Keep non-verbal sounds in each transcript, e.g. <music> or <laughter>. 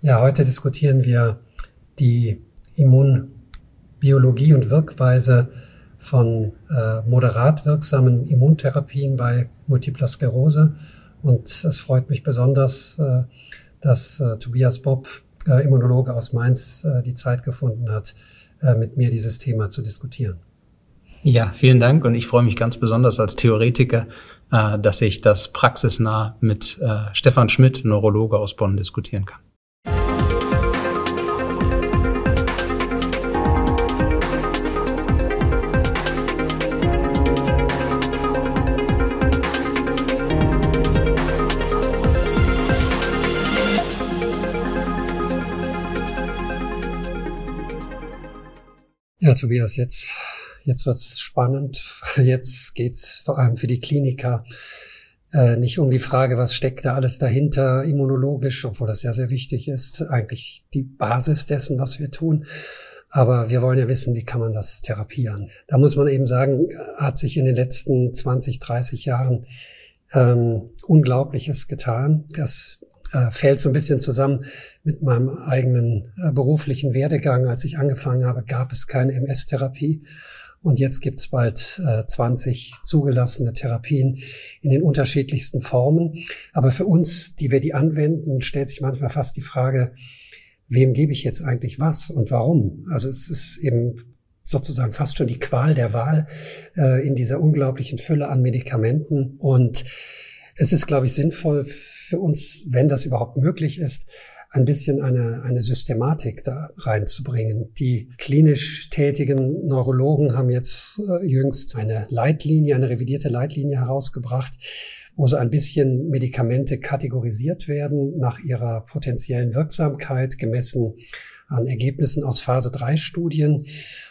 Ja, heute diskutieren wir die Immunbiologie und Wirkweise von äh, moderat wirksamen Immuntherapien bei Multipler Sklerose. Und es freut mich besonders, äh, dass äh, Tobias Bob, äh, Immunologe aus Mainz, äh, die Zeit gefunden hat, äh, mit mir dieses Thema zu diskutieren. Ja, vielen Dank und ich freue mich ganz besonders als Theoretiker, dass ich das praxisnah mit Stefan Schmidt, Neurologe aus Bonn, diskutieren kann. Ja, Tobias, jetzt, jetzt wird's spannend. <laughs> Jetzt geht's vor allem für die Kliniker äh, nicht um die Frage, was steckt da alles dahinter immunologisch, obwohl das ja sehr wichtig ist, eigentlich die Basis dessen, was wir tun. Aber wir wollen ja wissen, wie kann man das therapieren. Da muss man eben sagen, hat sich in den letzten 20, 30 Jahren ähm, Unglaubliches getan. Das äh, fällt so ein bisschen zusammen mit meinem eigenen äh, beruflichen Werdegang. Als ich angefangen habe, gab es keine MS-Therapie. Und jetzt gibt es bald äh, 20 zugelassene Therapien in den unterschiedlichsten Formen. Aber für uns, die wir die anwenden, stellt sich manchmal fast die Frage, wem gebe ich jetzt eigentlich was und warum? Also es ist eben sozusagen fast schon die Qual der Wahl äh, in dieser unglaublichen Fülle an Medikamenten. Und es ist, glaube ich, sinnvoll für uns, wenn das überhaupt möglich ist, ein bisschen eine, eine Systematik da reinzubringen. Die klinisch tätigen Neurologen haben jetzt äh, jüngst eine Leitlinie, eine revidierte Leitlinie herausgebracht, wo so ein bisschen Medikamente kategorisiert werden nach ihrer potenziellen Wirksamkeit gemessen an Ergebnissen aus Phase 3 Studien.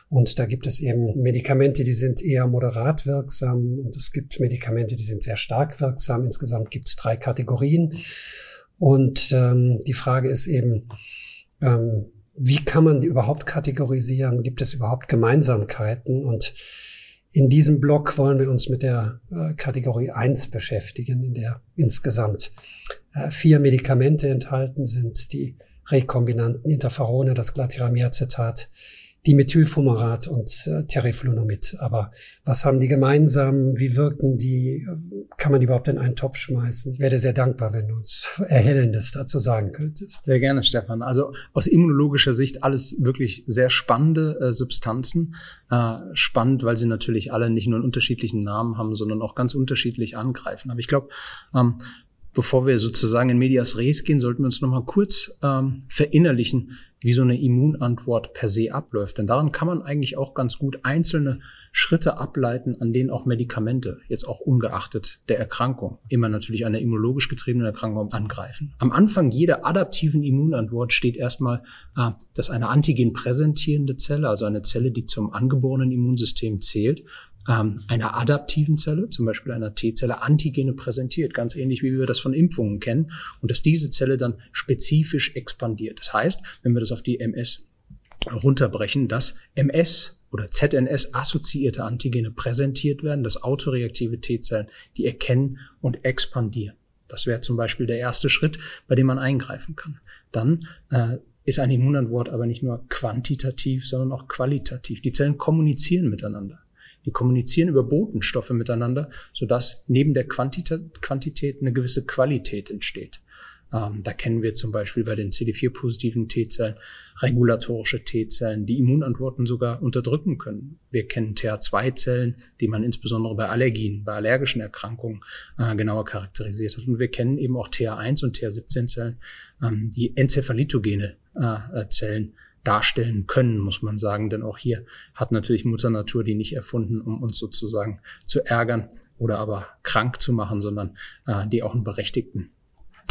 Und da gibt es eben Medikamente, die sind eher moderat wirksam und es gibt Medikamente, die sind sehr stark wirksam. Insgesamt gibt es drei Kategorien. Und ähm, die Frage ist eben, ähm, wie kann man die überhaupt kategorisieren? Gibt es überhaupt Gemeinsamkeiten? Und in diesem Block wollen wir uns mit der äh, Kategorie 1 beschäftigen, in der insgesamt äh, vier Medikamente enthalten sind, die rekombinanten Interferone, das Glatiramercetat, Dimethylfumarat und äh, Teriflunomid. Aber was haben die gemeinsam? Wie wirken die? Kann man die überhaupt in einen Topf schmeißen? Ich wäre sehr dankbar, wenn du uns <laughs> Erhellendes dazu sagen könntest. Sehr gerne, Stefan. Also aus immunologischer Sicht alles wirklich sehr spannende äh, Substanzen. Äh, spannend, weil sie natürlich alle nicht nur einen unterschiedlichen Namen haben, sondern auch ganz unterschiedlich angreifen. Aber ich glaube, ähm, bevor wir sozusagen in Medias Res gehen, sollten wir uns nochmal kurz ähm, verinnerlichen, wie so eine Immunantwort per se abläuft. Denn daran kann man eigentlich auch ganz gut einzelne Schritte ableiten, an denen auch Medikamente, jetzt auch ungeachtet der Erkrankung, immer natürlich eine immunologisch getriebene Erkrankung angreifen. Am Anfang jeder adaptiven Immunantwort steht erstmal, äh, dass eine antigen präsentierende Zelle, also eine Zelle, die zum angeborenen Immunsystem zählt, ähm, einer adaptiven Zelle, zum Beispiel einer T-Zelle, Antigene präsentiert, ganz ähnlich wie wir das von Impfungen kennen, und dass diese Zelle dann spezifisch expandiert. Das heißt, wenn wir das auf die MS runterbrechen, dass MS oder ZNS-assoziierte Antigene präsentiert werden, dass autoreaktive T-Zellen die erkennen und expandieren. Das wäre zum Beispiel der erste Schritt, bei dem man eingreifen kann. Dann äh, ist ein Immunantwort aber nicht nur quantitativ, sondern auch qualitativ. Die Zellen kommunizieren miteinander. Die kommunizieren über Botenstoffe miteinander, sodass neben der Quantität, eine gewisse Qualität entsteht. Ähm, da kennen wir zum Beispiel bei den CD4-positiven T-Zellen regulatorische T-Zellen, die Immunantworten sogar unterdrücken können. Wir kennen TH2-Zellen, die man insbesondere bei Allergien, bei allergischen Erkrankungen äh, genauer charakterisiert hat. Und wir kennen eben auch TH1 und TH17-Zellen, ähm, die enzephalintogene äh, Zellen darstellen können, muss man sagen. Denn auch hier hat natürlich Mutter Natur die nicht erfunden, um uns sozusagen zu ärgern oder aber krank zu machen, sondern äh, die auch einen berechtigten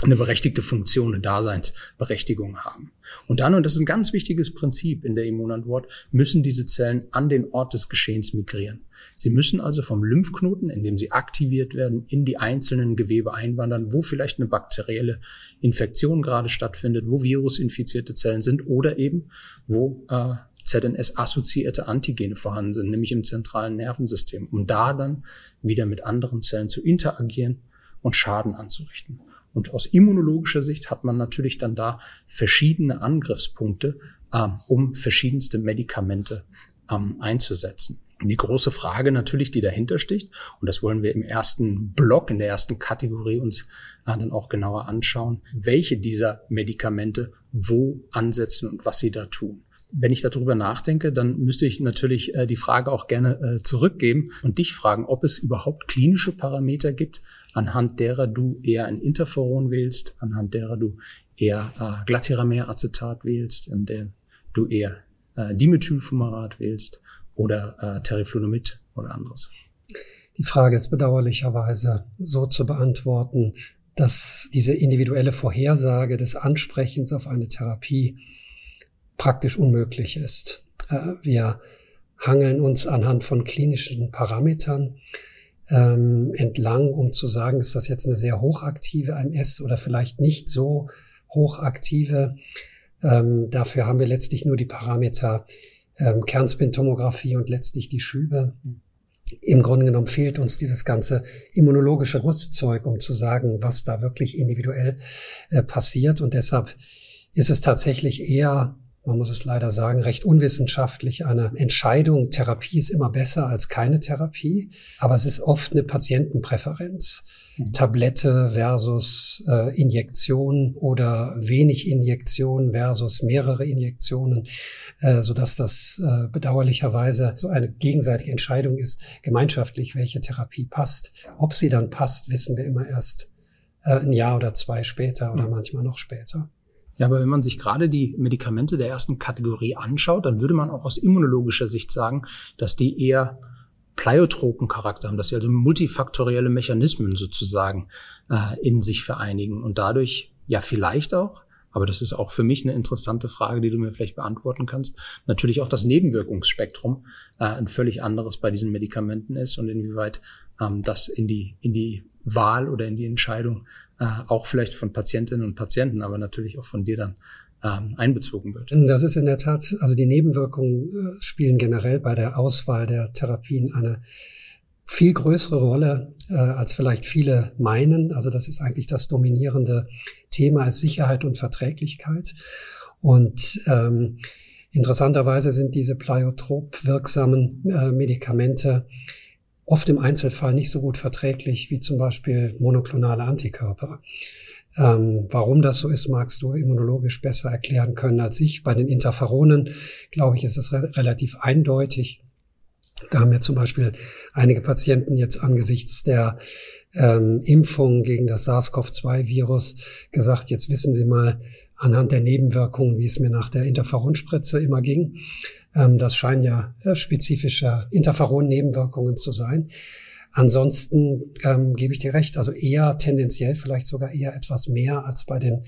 eine berechtigte Funktion, eine Daseinsberechtigung haben. Und dann, und das ist ein ganz wichtiges Prinzip in der Immunantwort, müssen diese Zellen an den Ort des Geschehens migrieren. Sie müssen also vom Lymphknoten, in dem sie aktiviert werden, in die einzelnen Gewebe einwandern, wo vielleicht eine bakterielle Infektion gerade stattfindet, wo virusinfizierte Zellen sind oder eben wo äh, ZNS-assoziierte Antigene vorhanden sind, nämlich im zentralen Nervensystem, um da dann wieder mit anderen Zellen zu interagieren und Schaden anzurichten. Und aus immunologischer Sicht hat man natürlich dann da verschiedene Angriffspunkte, äh, um verschiedenste Medikamente ähm, einzusetzen. Die große Frage natürlich, die dahinter sticht, und das wollen wir im ersten Block, in der ersten Kategorie uns äh, dann auch genauer anschauen, welche dieser Medikamente wo ansetzen und was sie da tun. Wenn ich darüber nachdenke, dann müsste ich natürlich äh, die Frage auch gerne äh, zurückgeben und dich fragen, ob es überhaupt klinische Parameter gibt, anhand derer du eher ein Interferon wählst, anhand derer du eher äh, Glatiramer-Acetat wählst, an der du eher äh, Dimethylfumarat wählst oder äh, Teriflunomid oder anderes. Die Frage ist bedauerlicherweise so zu beantworten, dass diese individuelle Vorhersage des Ansprechens auf eine Therapie praktisch unmöglich ist. Äh, wir hangeln uns anhand von klinischen Parametern ähm, entlang, um zu sagen, ist das jetzt eine sehr hochaktive MS oder vielleicht nicht so hochaktive. Ähm, dafür haben wir letztlich nur die Parameter ähm, Kernspintomographie und letztlich die Schübe. Im Grunde genommen fehlt uns dieses ganze immunologische Rüstzeug, um zu sagen, was da wirklich individuell äh, passiert. Und deshalb ist es tatsächlich eher man muss es leider sagen, recht unwissenschaftlich eine Entscheidung. Therapie ist immer besser als keine Therapie, aber es ist oft eine Patientenpräferenz. Mhm. Tablette versus äh, Injektion oder wenig Injektion versus mehrere Injektionen, äh, so dass das äh, bedauerlicherweise so eine gegenseitige Entscheidung ist, gemeinschaftlich, welche Therapie passt. Ob sie dann passt, wissen wir immer erst äh, ein Jahr oder zwei später oder mhm. manchmal noch später. Ja, aber wenn man sich gerade die Medikamente der ersten Kategorie anschaut, dann würde man auch aus immunologischer Sicht sagen, dass die eher pleiotropen Charakter haben, dass sie also multifaktorielle Mechanismen sozusagen äh, in sich vereinigen und dadurch ja vielleicht auch, aber das ist auch für mich eine interessante Frage, die du mir vielleicht beantworten kannst, natürlich auch das Nebenwirkungsspektrum äh, ein völlig anderes bei diesen Medikamenten ist und inwieweit ähm, das in die in die Wahl oder in die Entscheidung äh, auch vielleicht von Patientinnen und Patienten, aber natürlich auch von dir dann ähm, einbezogen wird. Das ist in der Tat, also die Nebenwirkungen äh, spielen generell bei der Auswahl der Therapien eine viel größere Rolle, äh, als vielleicht viele meinen. Also das ist eigentlich das dominierende Thema, ist Sicherheit und Verträglichkeit. Und ähm, interessanterweise sind diese pleiotrop wirksamen äh, Medikamente oft im Einzelfall nicht so gut verträglich wie zum Beispiel monoklonale Antikörper. Ähm, warum das so ist, magst du immunologisch besser erklären können als ich. Bei den Interferonen, glaube ich, ist es re relativ eindeutig. Da haben wir zum Beispiel einige Patienten jetzt angesichts der ähm, Impfung gegen das SARS-CoV-2-Virus gesagt, jetzt wissen Sie mal anhand der Nebenwirkungen, wie es mir nach der Interferonspritze immer ging. Ähm, das scheinen ja äh, spezifische Interferon-Nebenwirkungen zu sein. Ansonsten ähm, gebe ich dir recht, also eher tendenziell vielleicht sogar eher etwas mehr als bei den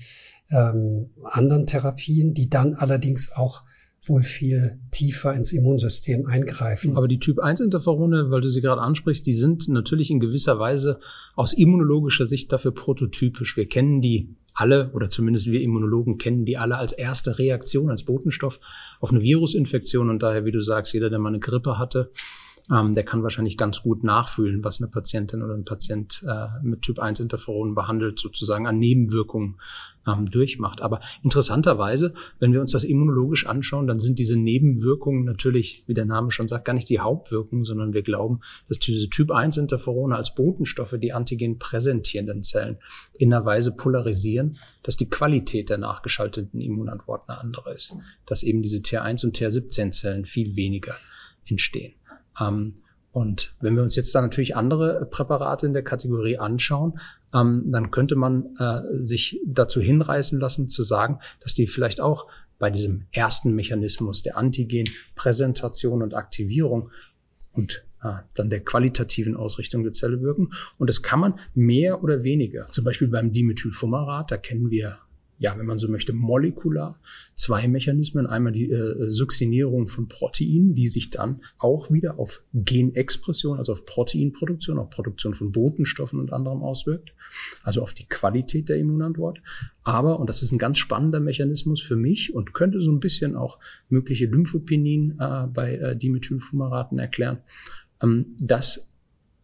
ähm, anderen Therapien, die dann allerdings auch wohl viel tiefer ins Immunsystem eingreifen. Aber die Typ-1-Interferone, weil du sie gerade ansprichst, die sind natürlich in gewisser Weise aus immunologischer Sicht dafür prototypisch. Wir kennen die alle, oder zumindest wir Immunologen kennen die alle als erste Reaktion, als Botenstoff auf eine Virusinfektion. Und daher, wie du sagst, jeder, der mal eine Grippe hatte, ähm, der kann wahrscheinlich ganz gut nachfühlen, was eine Patientin oder ein Patient äh, mit Typ 1 Interferonen behandelt, sozusagen an Nebenwirkungen ähm, durchmacht. Aber interessanterweise, wenn wir uns das immunologisch anschauen, dann sind diese Nebenwirkungen natürlich, wie der Name schon sagt, gar nicht die Hauptwirkungen, sondern wir glauben, dass diese Typ 1 Interferone als Botenstoffe die antigen präsentierenden Zellen in einer Weise polarisieren, dass die Qualität der nachgeschalteten Immunantwort eine andere ist. Dass eben diese T1 und T17 Zellen viel weniger entstehen. Ähm, und wenn wir uns jetzt dann natürlich andere Präparate in der Kategorie anschauen, ähm, dann könnte man äh, sich dazu hinreißen lassen zu sagen, dass die vielleicht auch bei diesem ersten Mechanismus der Antigenpräsentation und Aktivierung und äh, dann der qualitativen Ausrichtung der Zelle wirken. Und das kann man mehr oder weniger. Zum Beispiel beim Dimethylfumarat, da kennen wir ja, wenn man so möchte, molekular zwei Mechanismen. Einmal die äh, Succinierung von Proteinen, die sich dann auch wieder auf Genexpression, also auf Proteinproduktion, auf Produktion von Botenstoffen und anderem auswirkt, also auf die Qualität der Immunantwort. Aber, und das ist ein ganz spannender Mechanismus für mich und könnte so ein bisschen auch mögliche Lymphopenien äh, bei äh, Dimethylfumaraten erklären, ähm, dass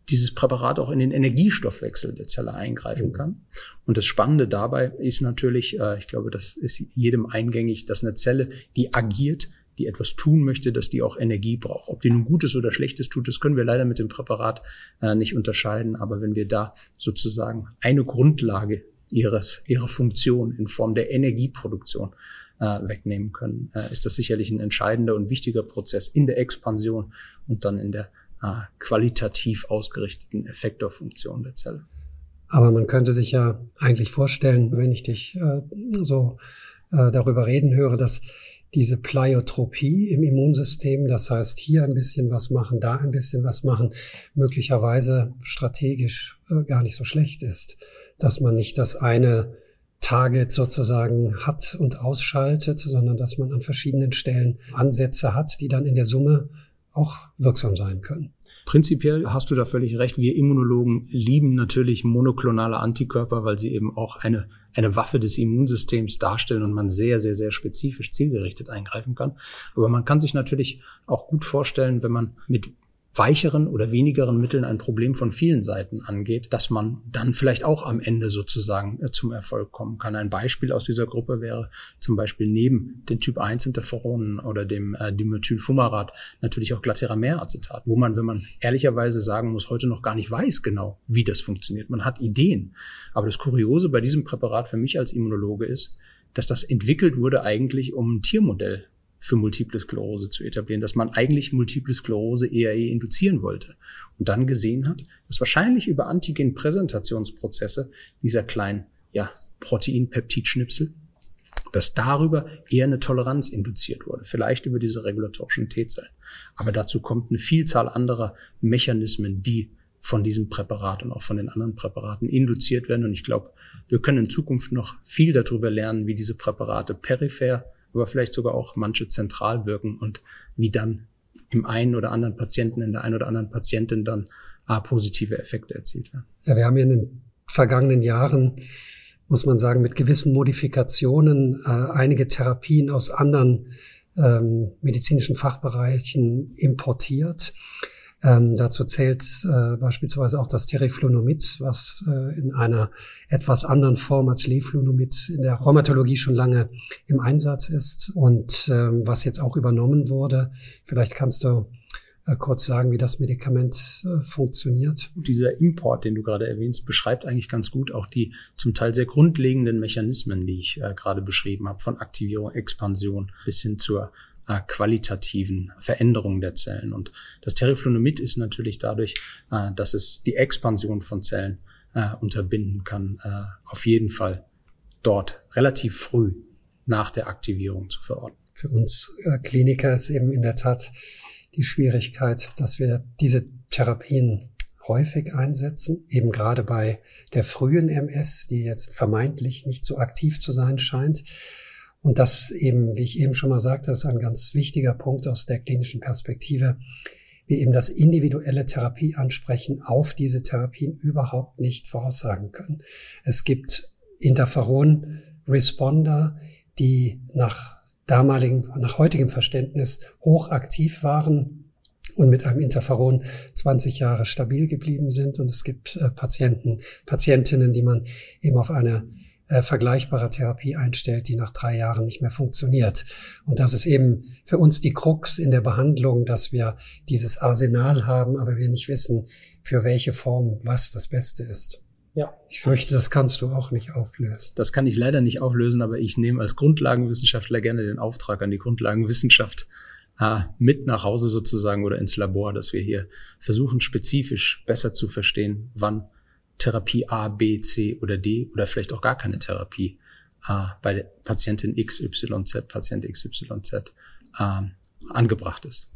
dieses Präparat auch in den Energiestoffwechsel der Zelle eingreifen kann. Und das Spannende dabei ist natürlich, äh, ich glaube, das ist jedem eingängig, dass eine Zelle, die agiert, die etwas tun möchte, dass die auch Energie braucht. Ob die nun Gutes oder Schlechtes tut, das können wir leider mit dem Präparat äh, nicht unterscheiden. Aber wenn wir da sozusagen eine Grundlage ihres, ihrer Funktion in Form der Energieproduktion äh, wegnehmen können, äh, ist das sicherlich ein entscheidender und wichtiger Prozess in der Expansion und dann in der qualitativ ausgerichteten Effektorfunktion der Zelle. Aber man könnte sich ja eigentlich vorstellen, wenn ich dich äh, so äh, darüber reden höre, dass diese Pleiotropie im Immunsystem, das heißt hier ein bisschen was machen, da ein bisschen was machen, möglicherweise strategisch äh, gar nicht so schlecht ist, dass man nicht das eine Target sozusagen hat und ausschaltet, sondern dass man an verschiedenen Stellen Ansätze hat, die dann in der Summe auch wirksam sein können. Prinzipiell hast du da völlig recht. Wir Immunologen lieben natürlich monoklonale Antikörper, weil sie eben auch eine, eine Waffe des Immunsystems darstellen und man sehr, sehr, sehr spezifisch zielgerichtet eingreifen kann. Aber man kann sich natürlich auch gut vorstellen, wenn man mit weicheren oder wenigeren Mitteln ein Problem von vielen Seiten angeht, dass man dann vielleicht auch am Ende sozusagen äh, zum Erfolg kommen kann. Ein Beispiel aus dieser Gruppe wäre zum Beispiel neben den Typ 1 Interferonen oder dem äh, Dimethylfumarat natürlich auch Glatterameracetat, wo man, wenn man ehrlicherweise sagen muss, heute noch gar nicht weiß genau, wie das funktioniert. Man hat Ideen. Aber das Kuriose bei diesem Präparat für mich als Immunologe ist, dass das entwickelt wurde eigentlich, um ein Tiermodell für Multiple Sklerose zu etablieren, dass man eigentlich Multiple Sklerose ERE induzieren wollte und dann gesehen hat, dass wahrscheinlich über Antigen-Präsentationsprozesse dieser kleinen ja, Protein-Peptid-Schnipsel, dass darüber eher eine Toleranz induziert wurde, vielleicht über diese regulatorischen T-Zellen. Aber dazu kommt eine Vielzahl anderer Mechanismen, die von diesem Präparat und auch von den anderen Präparaten induziert werden. Und ich glaube, wir können in Zukunft noch viel darüber lernen, wie diese Präparate peripher aber vielleicht sogar auch manche zentral wirken und wie dann im einen oder anderen Patienten, in der einen oder anderen Patientin dann positive Effekte erzielt werden. Ja, wir haben ja in den vergangenen Jahren, muss man sagen, mit gewissen Modifikationen äh, einige Therapien aus anderen ähm, medizinischen Fachbereichen importiert. Ähm, dazu zählt äh, beispielsweise auch das Teriflunomid, was äh, in einer etwas anderen Form als Leflunomid in der Rheumatologie schon lange im Einsatz ist und ähm, was jetzt auch übernommen wurde. Vielleicht kannst du äh, kurz sagen, wie das Medikament äh, funktioniert. Dieser Import, den du gerade erwähnst, beschreibt eigentlich ganz gut auch die zum Teil sehr grundlegenden Mechanismen, die ich äh, gerade beschrieben habe, von Aktivierung, Expansion bis hin zur äh, qualitativen Veränderungen der Zellen. Und das Teriflunomid ist natürlich dadurch, äh, dass es die Expansion von Zellen äh, unterbinden kann, äh, auf jeden Fall dort relativ früh nach der Aktivierung zu verorten. Für uns äh, Kliniker ist eben in der Tat die Schwierigkeit, dass wir diese Therapien häufig einsetzen, eben gerade bei der frühen MS, die jetzt vermeintlich nicht so aktiv zu sein scheint. Und das eben, wie ich eben schon mal sagte, ist ein ganz wichtiger Punkt aus der klinischen Perspektive. Wir eben das individuelle Therapieansprechen auf diese Therapien überhaupt nicht voraussagen können. Es gibt Interferon-Responder, die nach damaligen, nach heutigem Verständnis hochaktiv waren und mit einem Interferon 20 Jahre stabil geblieben sind. Und es gibt äh, Patienten, Patientinnen, die man eben auf eine äh, vergleichbare Therapie einstellt, die nach drei Jahren nicht mehr funktioniert. Und das ist eben für uns die Krux in der Behandlung, dass wir dieses Arsenal haben, aber wir nicht wissen, für welche Form was das Beste ist. Ja. Ich fürchte, das kannst du auch nicht auflösen. Das kann ich leider nicht auflösen, aber ich nehme als Grundlagenwissenschaftler gerne den Auftrag an die Grundlagenwissenschaft äh, mit nach Hause sozusagen oder ins Labor, dass wir hier versuchen, spezifisch besser zu verstehen, wann Therapie A, B, C oder D oder vielleicht auch gar keine Therapie äh, bei Patientin XYZ, Patient XYZ äh, angebracht ist.